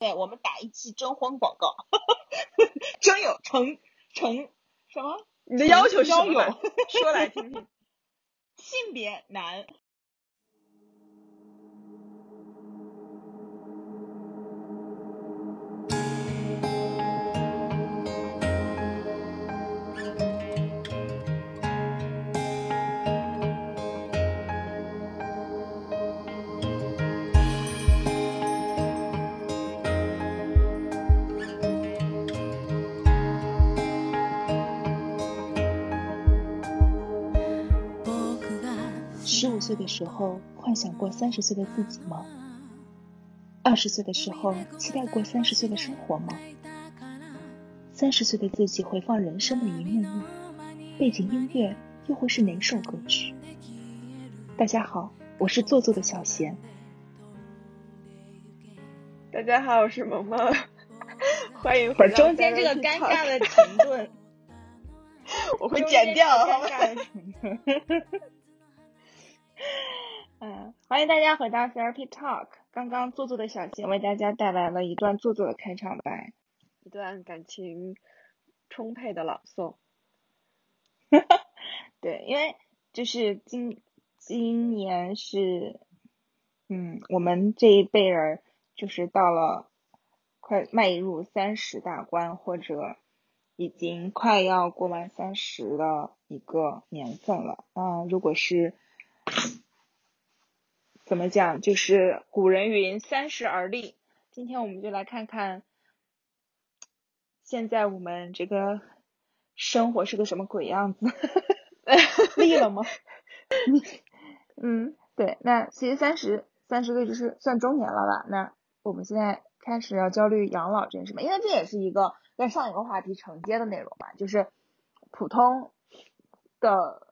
对我们打一期征婚广告，征友成成什么？你的要求是什交友么？说来听听。性别男。十岁的时候，幻想过三十岁的自己吗？二十岁的时候，期待过三十岁的生活吗？三十岁的自己回放人生的一幕幕，背景音乐又会是哪首歌曲？大家好，我是做作的小贤。大家好，我是萌萌，欢迎会儿回到中间这个尴尬的停顿，我会剪掉，好吗？中间这个尴尬的停顿。嗯，欢迎大家回到 Therapy Talk。刚刚做作的小贤为大家带来了一段做作的开场白。一段感情充沛的朗诵。对，因为就是今今年是，嗯，我们这一辈人就是到了快迈入三十大关，或者已经快要过完三十的一个年份了。啊、如果是怎么讲，就是古人云“三十而立”，今天我们就来看看现在我们这个生活是个什么鬼样子。立了吗？嗯，对，那其实三十三十岁就是算中年了吧？那我们现在开始要焦虑养老这件事嘛，因为这也是一个跟上一个话题承接的内容嘛，就是普通的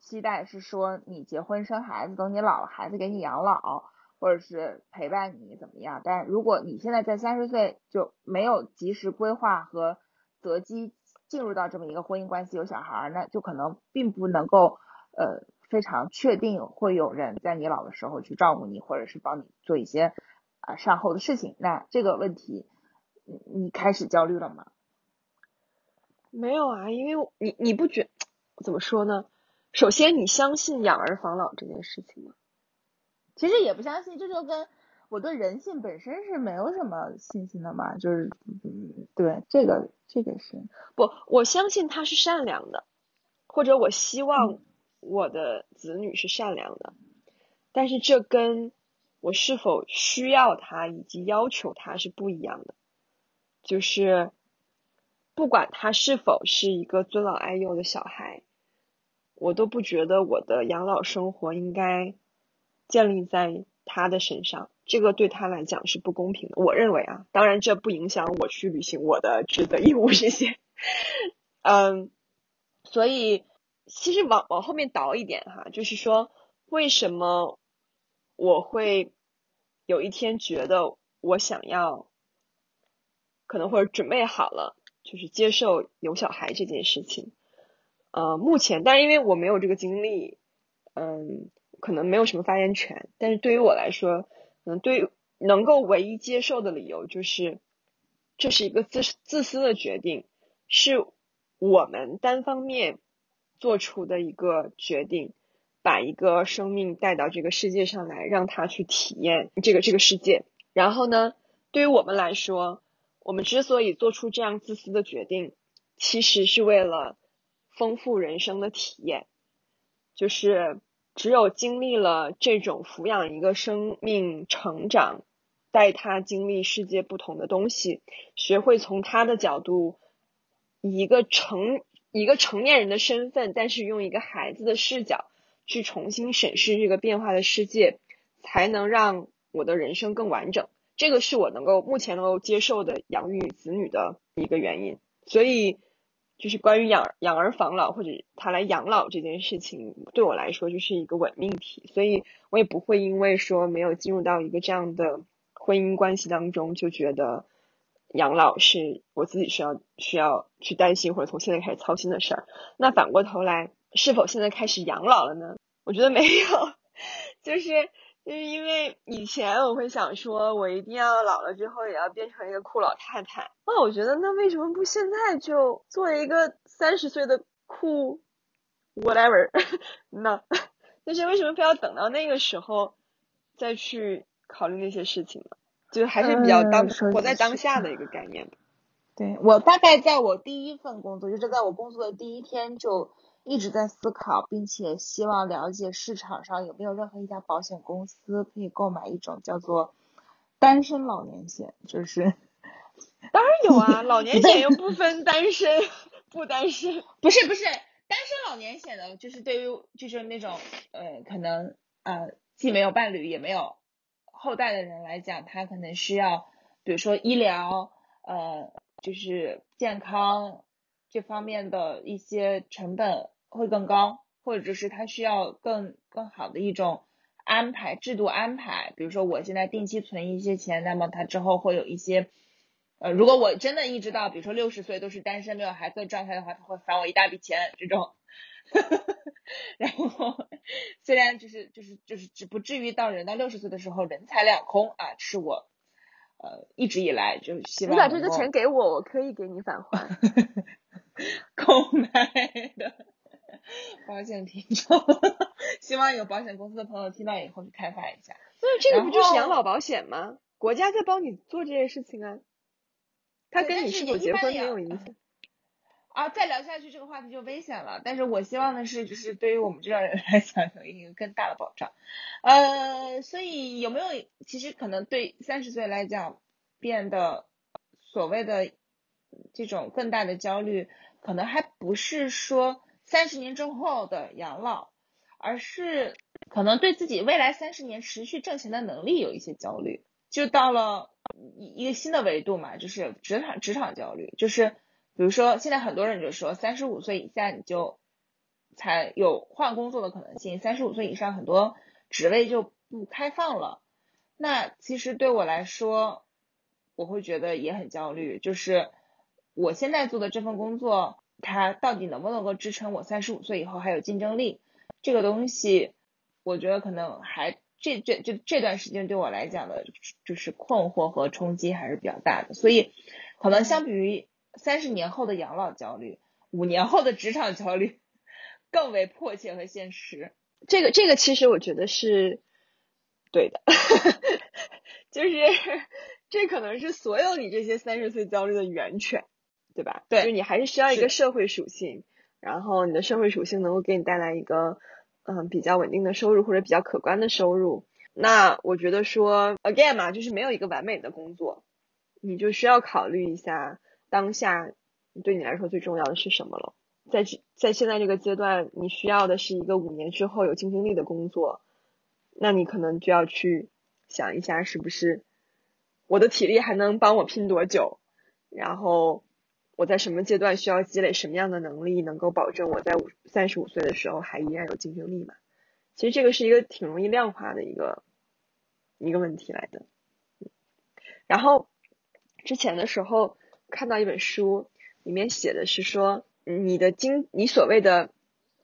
期待是说你结婚生孩子，等你老了，孩子给你养老，或者是陪伴你怎么样？但如果你现在在三十岁就没有及时规划和择机进入到这么一个婚姻关系，有小孩儿，那就可能并不能够呃非常确定会有人在你老的时候去照顾你，或者是帮你做一些啊、善后的事情。那这个问题，你你开始焦虑了吗？没有啊，因为你你不觉怎么说呢？首先，你相信养儿防老这件事情吗？其实也不相信，这就跟我对人性本身是没有什么信心的嘛，就是嗯，对这个这个是不，我相信他是善良的，或者我希望我的子女是善良的，但是这跟我是否需要他以及要求他是不一样的。就是不管他是否是一个尊老爱幼的小孩，我都不觉得我的养老生活应该建立在他的身上，这个对他来讲是不公平的。我认为啊，当然这不影响我去履行我的职责义务这些。嗯，所以其实往往后面倒一点哈，就是说为什么我会有一天觉得我想要，可能或者准备好了，就是接受有小孩这件事情。呃，目前，但是因为我没有这个经历，嗯，可能没有什么发言权。但是对于我来说，嗯，对能够唯一接受的理由就是，这是一个自自私的决定，是我们单方面做出的一个决定，把一个生命带到这个世界上来，让他去体验这个这个世界。然后呢，对于我们来说，我们之所以做出这样自私的决定，其实是为了丰富人生的体验。就是只有经历了这种抚养一个生命成长，带他经历世界不同的东西，学会从他的角度，以一个成一个成年人的身份，但是用一个孩子的视角去重新审视这个变化的世界，才能让我的人生更完整。这个是我能够目前能够接受的养育子女的一个原因。所以，就是关于养养儿防老或者他来养老这件事情，对我来说就是一个伪命题。所以我也不会因为说没有进入到一个这样的婚姻关系当中，就觉得养老是我自己需要需要去担心或者从现在开始操心的事儿。那反过头来，是否现在开始养老了呢？我觉得没有，就是就是因为以前我会想说，我一定要老了之后也要变成一个酷老太太。那我觉得，那为什么不现在就做一个三十岁的酷 whatever 那？但是为什么非要等到那个时候再去考虑那些事情呢？就是还是比较当活在当下的一个概念。对我大概在我第一份工作，就是在我工作的第一天就。一直在思考，并且希望了解市场上有没有任何一家保险公司可以购买一种叫做单身老年险，就是，当然有啊，老年险又不 分单身不单身，不是不是单身老年险的，就是对于就是那种呃可能呃既没有伴侣也没有后代的人来讲，他可能需要比如说医疗呃就是健康这方面的一些成本。会更高，或者是他需要更更好的一种安排制度安排。比如说，我现在定期存一些钱，那么他之后会有一些，呃，如果我真的一直到比如说六十岁都是单身没有孩子的状态的话，他会返我一大笔钱这种。然后虽然就是就是就是只不至于到人到六十岁的时候人财两空啊，是我呃一直以来就希望你把这个钱给我，我可以给你返还。购买的。保险听众，希望有保险公司的朋友听到以后去开发一下。那这个不就是养老保险吗？国家在帮你做这件事情啊，他跟你是否结婚没有影响。啊，再聊下去这个话题就危险了。但是我希望的是，就是对于我们这样人来讲，有一个更大的保障。呃，所以有没有其实可能对三十岁来讲变得所谓的这种更大的焦虑，可能还不是说。三十年之后的养老，而是可能对自己未来三十年持续挣钱的能力有一些焦虑，就到了一一个新的维度嘛，就是职场职场焦虑，就是比如说现在很多人就说三十五岁以下你就才有换工作的可能性，三十五岁以上很多职位就不开放了。那其实对我来说，我会觉得也很焦虑，就是我现在做的这份工作。它到底能不能够支撑我三十五岁以后还有竞争力？这个东西，我觉得可能还这这这这段时间对我来讲的，就是困惑和冲击还是比较大的。所以，可能相比于三十年后的养老焦虑，五年后的职场焦虑更为迫切和现实。这个这个其实我觉得是对的，就是 这可能是所有你这些三十岁焦虑的源泉。对吧？对，就你还是需要一个社会属性，然后你的社会属性能够给你带来一个嗯比较稳定的收入或者比较可观的收入。那我觉得说 again 嘛，就是没有一个完美的工作，你就需要考虑一下当下对你来说最重要的是什么了。在在现在这个阶段，你需要的是一个五年之后有竞争力的工作，那你可能就要去想一下，是不是我的体力还能帮我拼多久，然后。我在什么阶段需要积累什么样的能力，能够保证我在五三十五岁的时候还依然有竞争力嘛？其实这个是一个挺容易量化的一个一个问题来的。然后之前的时候看到一本书，里面写的是说，你的经你所谓的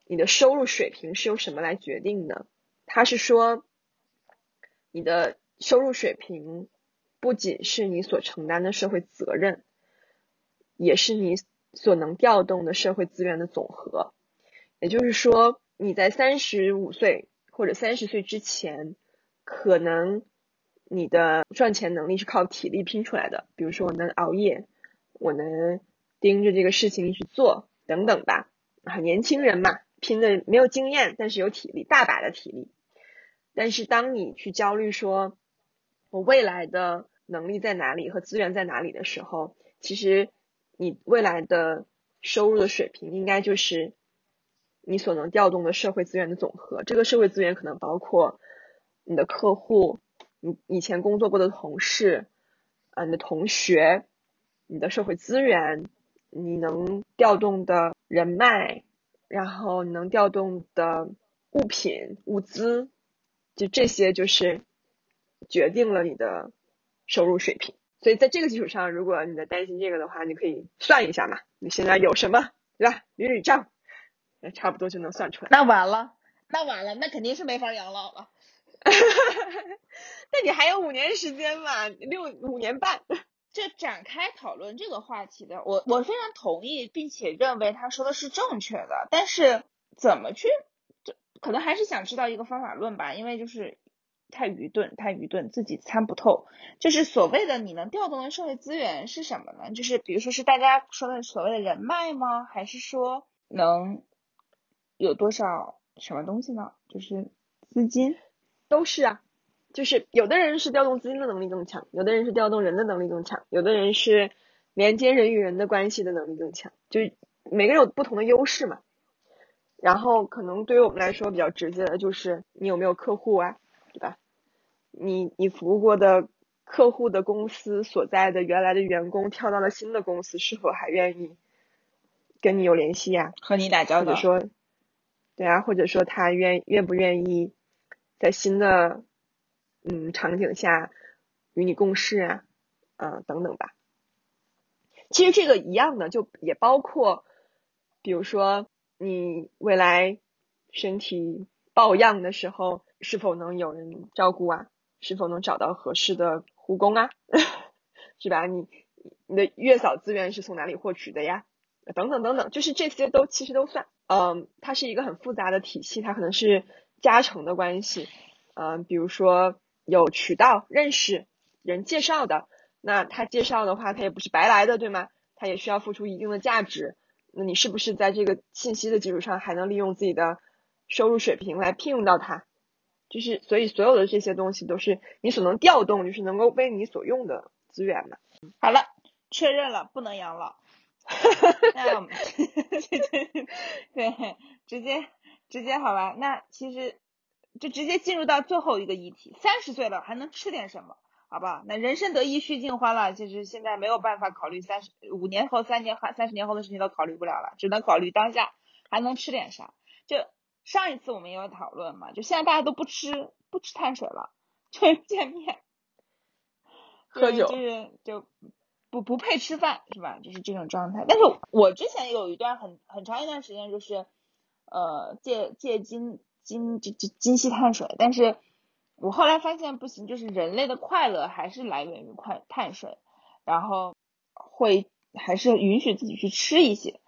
你的收入水平是由什么来决定的？他是说，你的收入水平不仅是你所承担的社会责任。也是你所能调动的社会资源的总和，也就是说，你在三十五岁或者三十岁之前，可能你的赚钱能力是靠体力拼出来的，比如说我能熬夜，我能盯着这个事情去做等等吧。啊，年轻人嘛，拼的没有经验，但是有体力，大把的体力。但是当你去焦虑说，我未来的能力在哪里和资源在哪里的时候，其实。你未来的收入的水平，应该就是你所能调动的社会资源的总和。这个社会资源可能包括你的客户、你以前工作过的同事、啊你的同学、你的社会资源、你能调动的人脉，然后你能调动的物品、物资，就这些就是决定了你的收入水平。所以在这个基础上，如果你在担心这个的话，你可以算一下嘛，你现在有什么，对吧？捋捋账，那差不多就能算出来。那完了，那完了，那肯定是没法养老了。那你还有五年时间嘛？六五年半。这展开讨论这个话题的，我我非常同意，并且认为他说的是正确的。但是怎么去，就可能还是想知道一个方法论吧，因为就是太愚钝，太愚钝，自己参不透。就是所谓的你能调动的社会资源是什么呢？就是比如说是大家说的所谓的人脉吗？还是说能有多少什么东西呢？就是资金，都是啊。就是有的人是调动资金的能力更强，有的人是调动人的能力更强，有的人是连接人与人的关系的能力更强，就是每个人有不同的优势嘛。然后可能对于我们来说比较直接的就是你有没有客户啊，对吧？你你服务过的客户的公司所在的原来的员工跳到了新的公司，是否还愿意跟你有联系呀？和你打交道？或者说，对啊，或者说他愿愿不愿意在新的。嗯，场景下与你共事啊，嗯，等等吧。其实这个一样的，就也包括，比如说你未来身体抱恙的时候，是否能有人照顾啊？是否能找到合适的护工啊？是吧？你你的月嫂资源是从哪里获取的呀？等等等等，就是这些都其实都算。嗯，它是一个很复杂的体系，它可能是加成的关系。嗯，比如说。有渠道认识人介绍的，那他介绍的话，他也不是白来的，对吗？他也需要付出一定的价值。那你是不是在这个信息的基础上，还能利用自己的收入水平来聘用到他？就是，所以所有的这些东西都是你所能调动，就是能够为你所用的资源嘛。好了，确认了，不能养老。那我们对，直接直接好吧？那其实。就直接进入到最后一个议题，三十岁了还能吃点什么？好吧，那人生得意须尽欢了。其实现在没有办法考虑三十五年后、三年后、三十年后的事情都考虑不了了，只能考虑当下还能吃点啥。就上一次我们也有讨论嘛，就现在大家都不吃不吃碳水了，就是见面喝酒，就是就不不配吃饭是吧？就是这种状态。但是我之前有一段很很长一段时间就是呃戒戒精。精这这精细碳水，但是我后来发现不行，就是人类的快乐还是来源于快碳水，然后会还是允许自己去吃一些，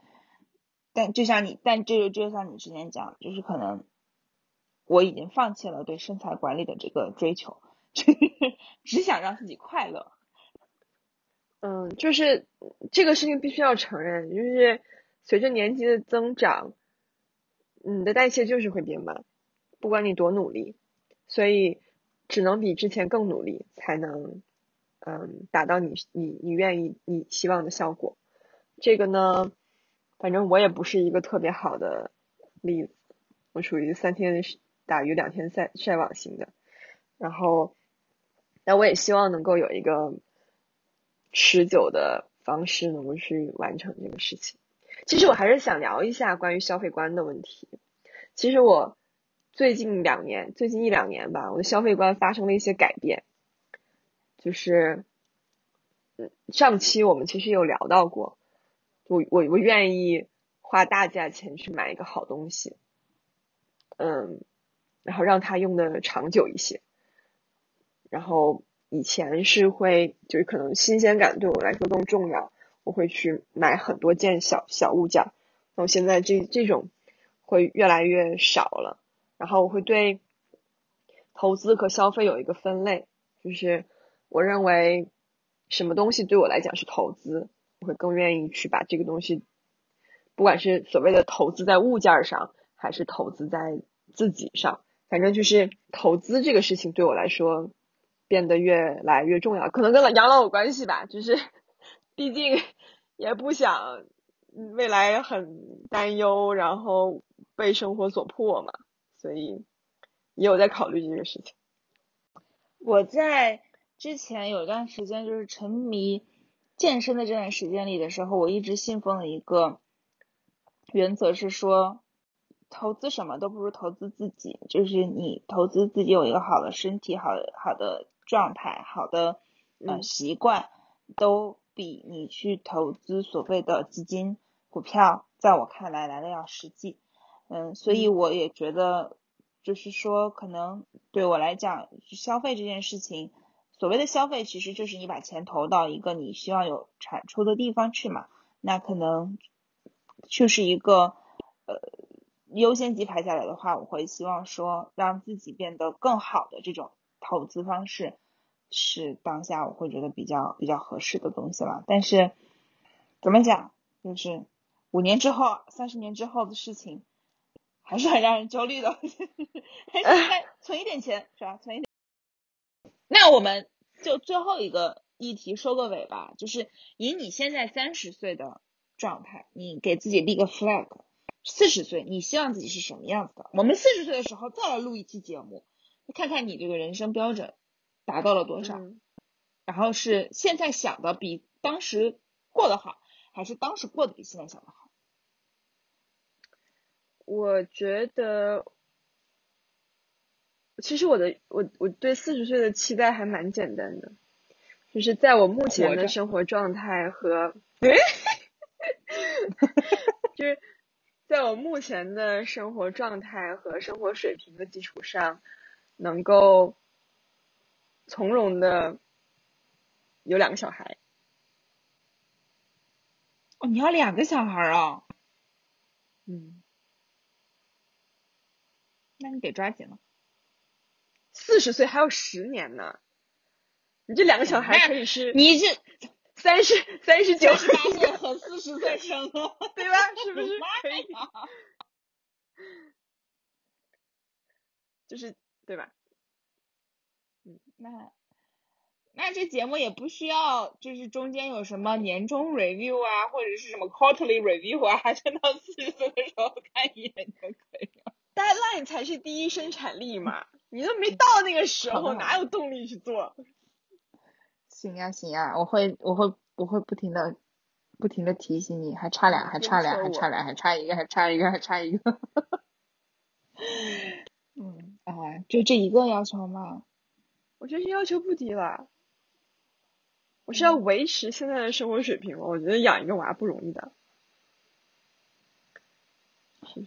但就像你，但这就就像你之前讲，就是可能我已经放弃了对身材管理的这个追求，只想让自己快乐。嗯，就是这个事情必须要承认，就是随着年纪的增长。你的代谢就是会变慢，不管你多努力，所以只能比之前更努力，才能嗯达到你你你愿意你希望的效果。这个呢，反正我也不是一个特别好的例子，我属于三天打鱼两天晒晒网型的。然后，那我也希望能够有一个持久的方式，能够去完成这个事情。其实我还是想聊一下关于消费观的问题。其实我最近两年，最近一两年吧，我的消费观发生了一些改变。就是，嗯，上期我们其实有聊到过，我我我愿意花大价钱去买一个好东西，嗯，然后让它用的长久一些。然后以前是会，就是可能新鲜感对我来说更重要。我会去买很多件小小物件，那我现在这这种会越来越少了。然后我会对投资和消费有一个分类，就是我认为什么东西对我来讲是投资，会更愿意去把这个东西，不管是所谓的投资在物件上，还是投资在自己上，反正就是投资这个事情对我来说变得越来越重要，可能跟养老有关系吧，就是。毕竟也不想未来很担忧，然后被生活所迫嘛，所以也有在考虑这个事情。我在之前有一段时间就是沉迷健身的这段时间里的时候，我一直信奉的一个原则是说，投资什么都不如投资自己，就是你投资自己有一个好的身体、好好的状态、好的呃习惯都。比你去投资所谓的基金、股票，在我看来来的要实际。嗯，所以我也觉得，就是说，可能对我来讲，消费这件事情，所谓的消费，其实就是你把钱投到一个你希望有产出的地方去嘛。那可能就是一个呃优先级排下来的话，我会希望说让自己变得更好的这种投资方式，是当下我会觉得比较比较合适的东西了。但是怎么讲，就是五年之后、三十年之后的事情。还是很让人焦虑的，还是应该存一点钱，是吧？存一点。那我们就最后一个议题收个尾吧，就是以你现在三十岁的状态，你给自己立个 flag，四十岁你希望自己是什么样子的？我们四十岁的时候再来录一期节目，看看你这个人生标准达到了多少，然后是现在想的比当时过得好，还是当时过得比现在想的好？我觉得，其实我的我我对四十岁的期待还蛮简单的，就是在我目前的生活状态和，就是在我目前的生活状态和生活水平的基础上，能够从容的有两个小孩。哦，你要两个小孩啊？嗯。那你得抓紧了，四十岁还有十年呢，你这两个小孩可以是你这三十三十九岁和四十岁生了，对吧？是不是可以？就是对吧？嗯，那那这节目也不需要，就是中间有什么年终 review 啊，或者是什么 quarterly review 啊，就到四十岁的时候看一眼就可以了。deadline 才是第一生产力嘛，你都没到那个时候，哪有动力去做？行呀行呀，我会我会我会不停的不停的提醒你，还差俩，还差俩，还差俩，还差一个，还差一个，还差一个。嗯，啊，就这一个要求吗？我觉得要求不低了。我是要维持现在的生活水平我觉得养一个娃不容易的。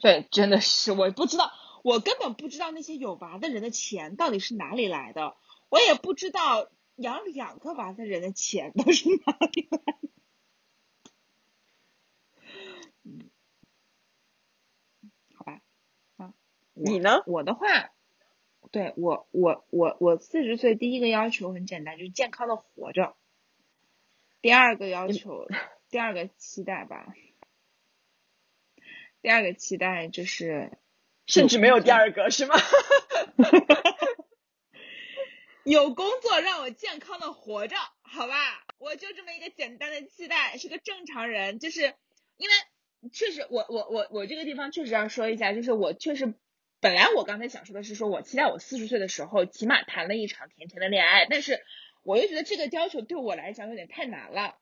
对，真的是，我不知道，我根本不知道那些有娃的人的钱到底是哪里来的，我也不知道养两个娃的人的钱都是哪里来的。嗯，好吧，啊，你呢？我的话，对我，我，我，我四十岁第一个要求很简单，就是健康的活着。第二个要求，第二个期待吧。第二个期待就是，甚至没有第二个是吗？有工作让我健康的活着，好吧，我就这么一个简单的期待，是个正常人，就是因为 确实，我我我我这个地方确实要说一下，就是我确实本来我刚才想说的是说我期待我四十岁的时候起码谈了一场甜甜的恋爱，但是我又觉得这个要求对我来讲有点太难了，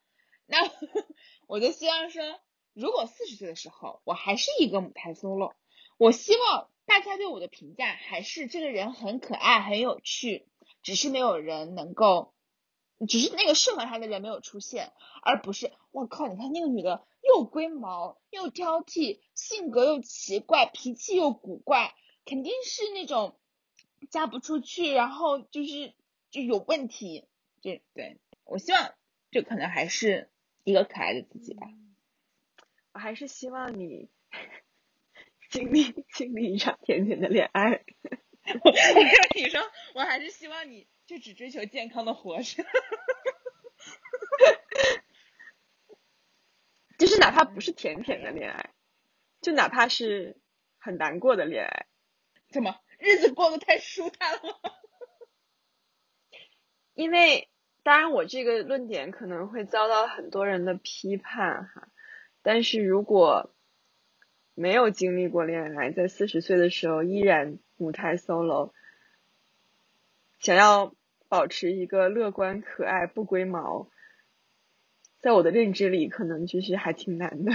那 我就希望说。如果四十岁的时候我还是一个母胎 solo，我希望大家对我的评价还是这个人很可爱很有趣，只是没有人能够，只是那个适合他的人没有出现，而不是我靠，你看那个女的又龟毛又挑剔，性格又奇怪，脾气又古怪，肯定是那种嫁不出去，然后就是就有问题，这对我希望就可能还是一个可爱的自己吧。我还是希望你经历 经历一场甜甜的恋爱。我跟你说，我还是希望你就只追求健康的活着。就是哪怕不是甜甜的恋爱，就哪怕是很难过的恋爱，怎么日子过得太舒坦了？因为当然，我这个论点可能会遭到很多人的批判哈。但是如果没有经历过恋爱，在四十岁的时候依然母胎 solo，想要保持一个乐观、可爱、不龟毛，在我的认知里，可能就是还挺难的。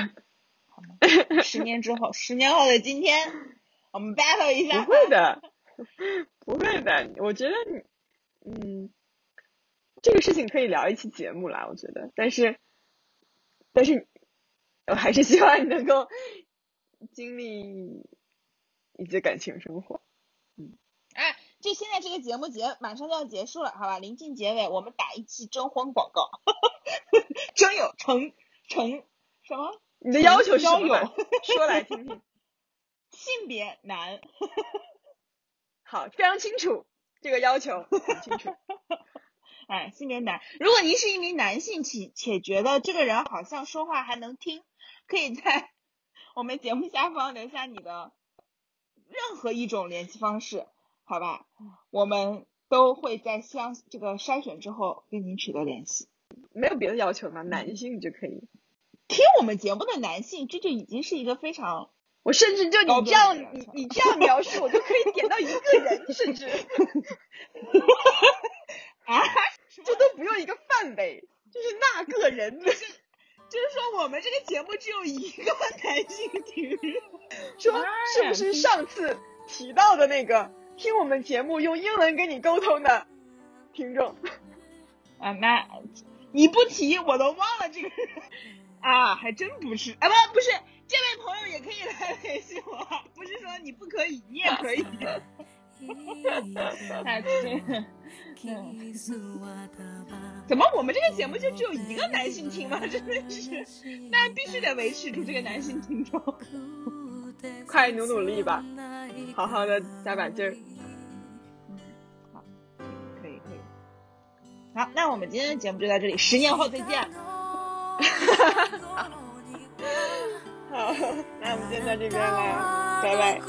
十年之后，十年后的今天，我们 battle 一下。不会的，不会的。我觉得，嗯，这个事情可以聊一期节目啦。我觉得，但是，但是。我还是希望你能够经历以及感情生活。嗯，哎就现在这个节目结马上就要结束了，好吧？临近结尾，我们打一期征婚广告，征友成成什么？你的要求是什么？说来听听。性别男，好，非常清楚这个要求，很清楚。哎，性别男。如果您是一名男性，且且觉得这个人好像说话还能听，可以在我们节目下方留下你的任何一种联系方式，好吧？我们都会在相这个筛选之后跟您取得联系。没有别的要求吗？男性就可以。听我们节目的男性，这就已经是一个非常我甚至就你这样，你你这样描述，我就可以点到一个人，甚至 啊，这都不用一个范围，就是那个人。就是说我们这个节目只有一个男性听众说 是不是上次提到的那个听我们节目用英文跟你沟通的听众？啊，那你不提我都忘了这个人啊，还真不是啊，不不是，这位朋友也可以来联系我，不是说你不可以，你也可以。怎么我们这个节目就只有一个男性听吗？真的是，那必须得维持住这个男性听众。快努努力吧，好好的加把劲儿。可以可以。好，那我们今天的节目就到这里，十年后再见。好，那我们先到这边了，拜。拜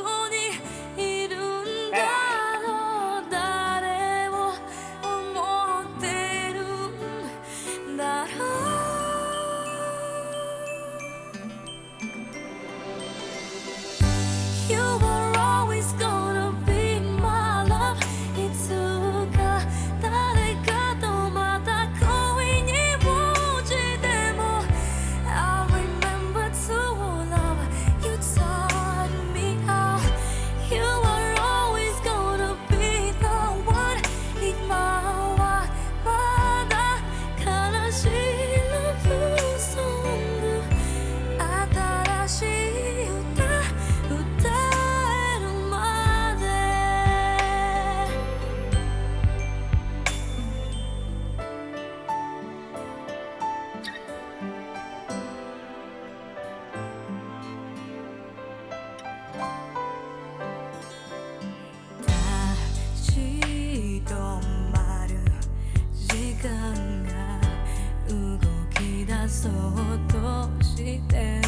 そうとして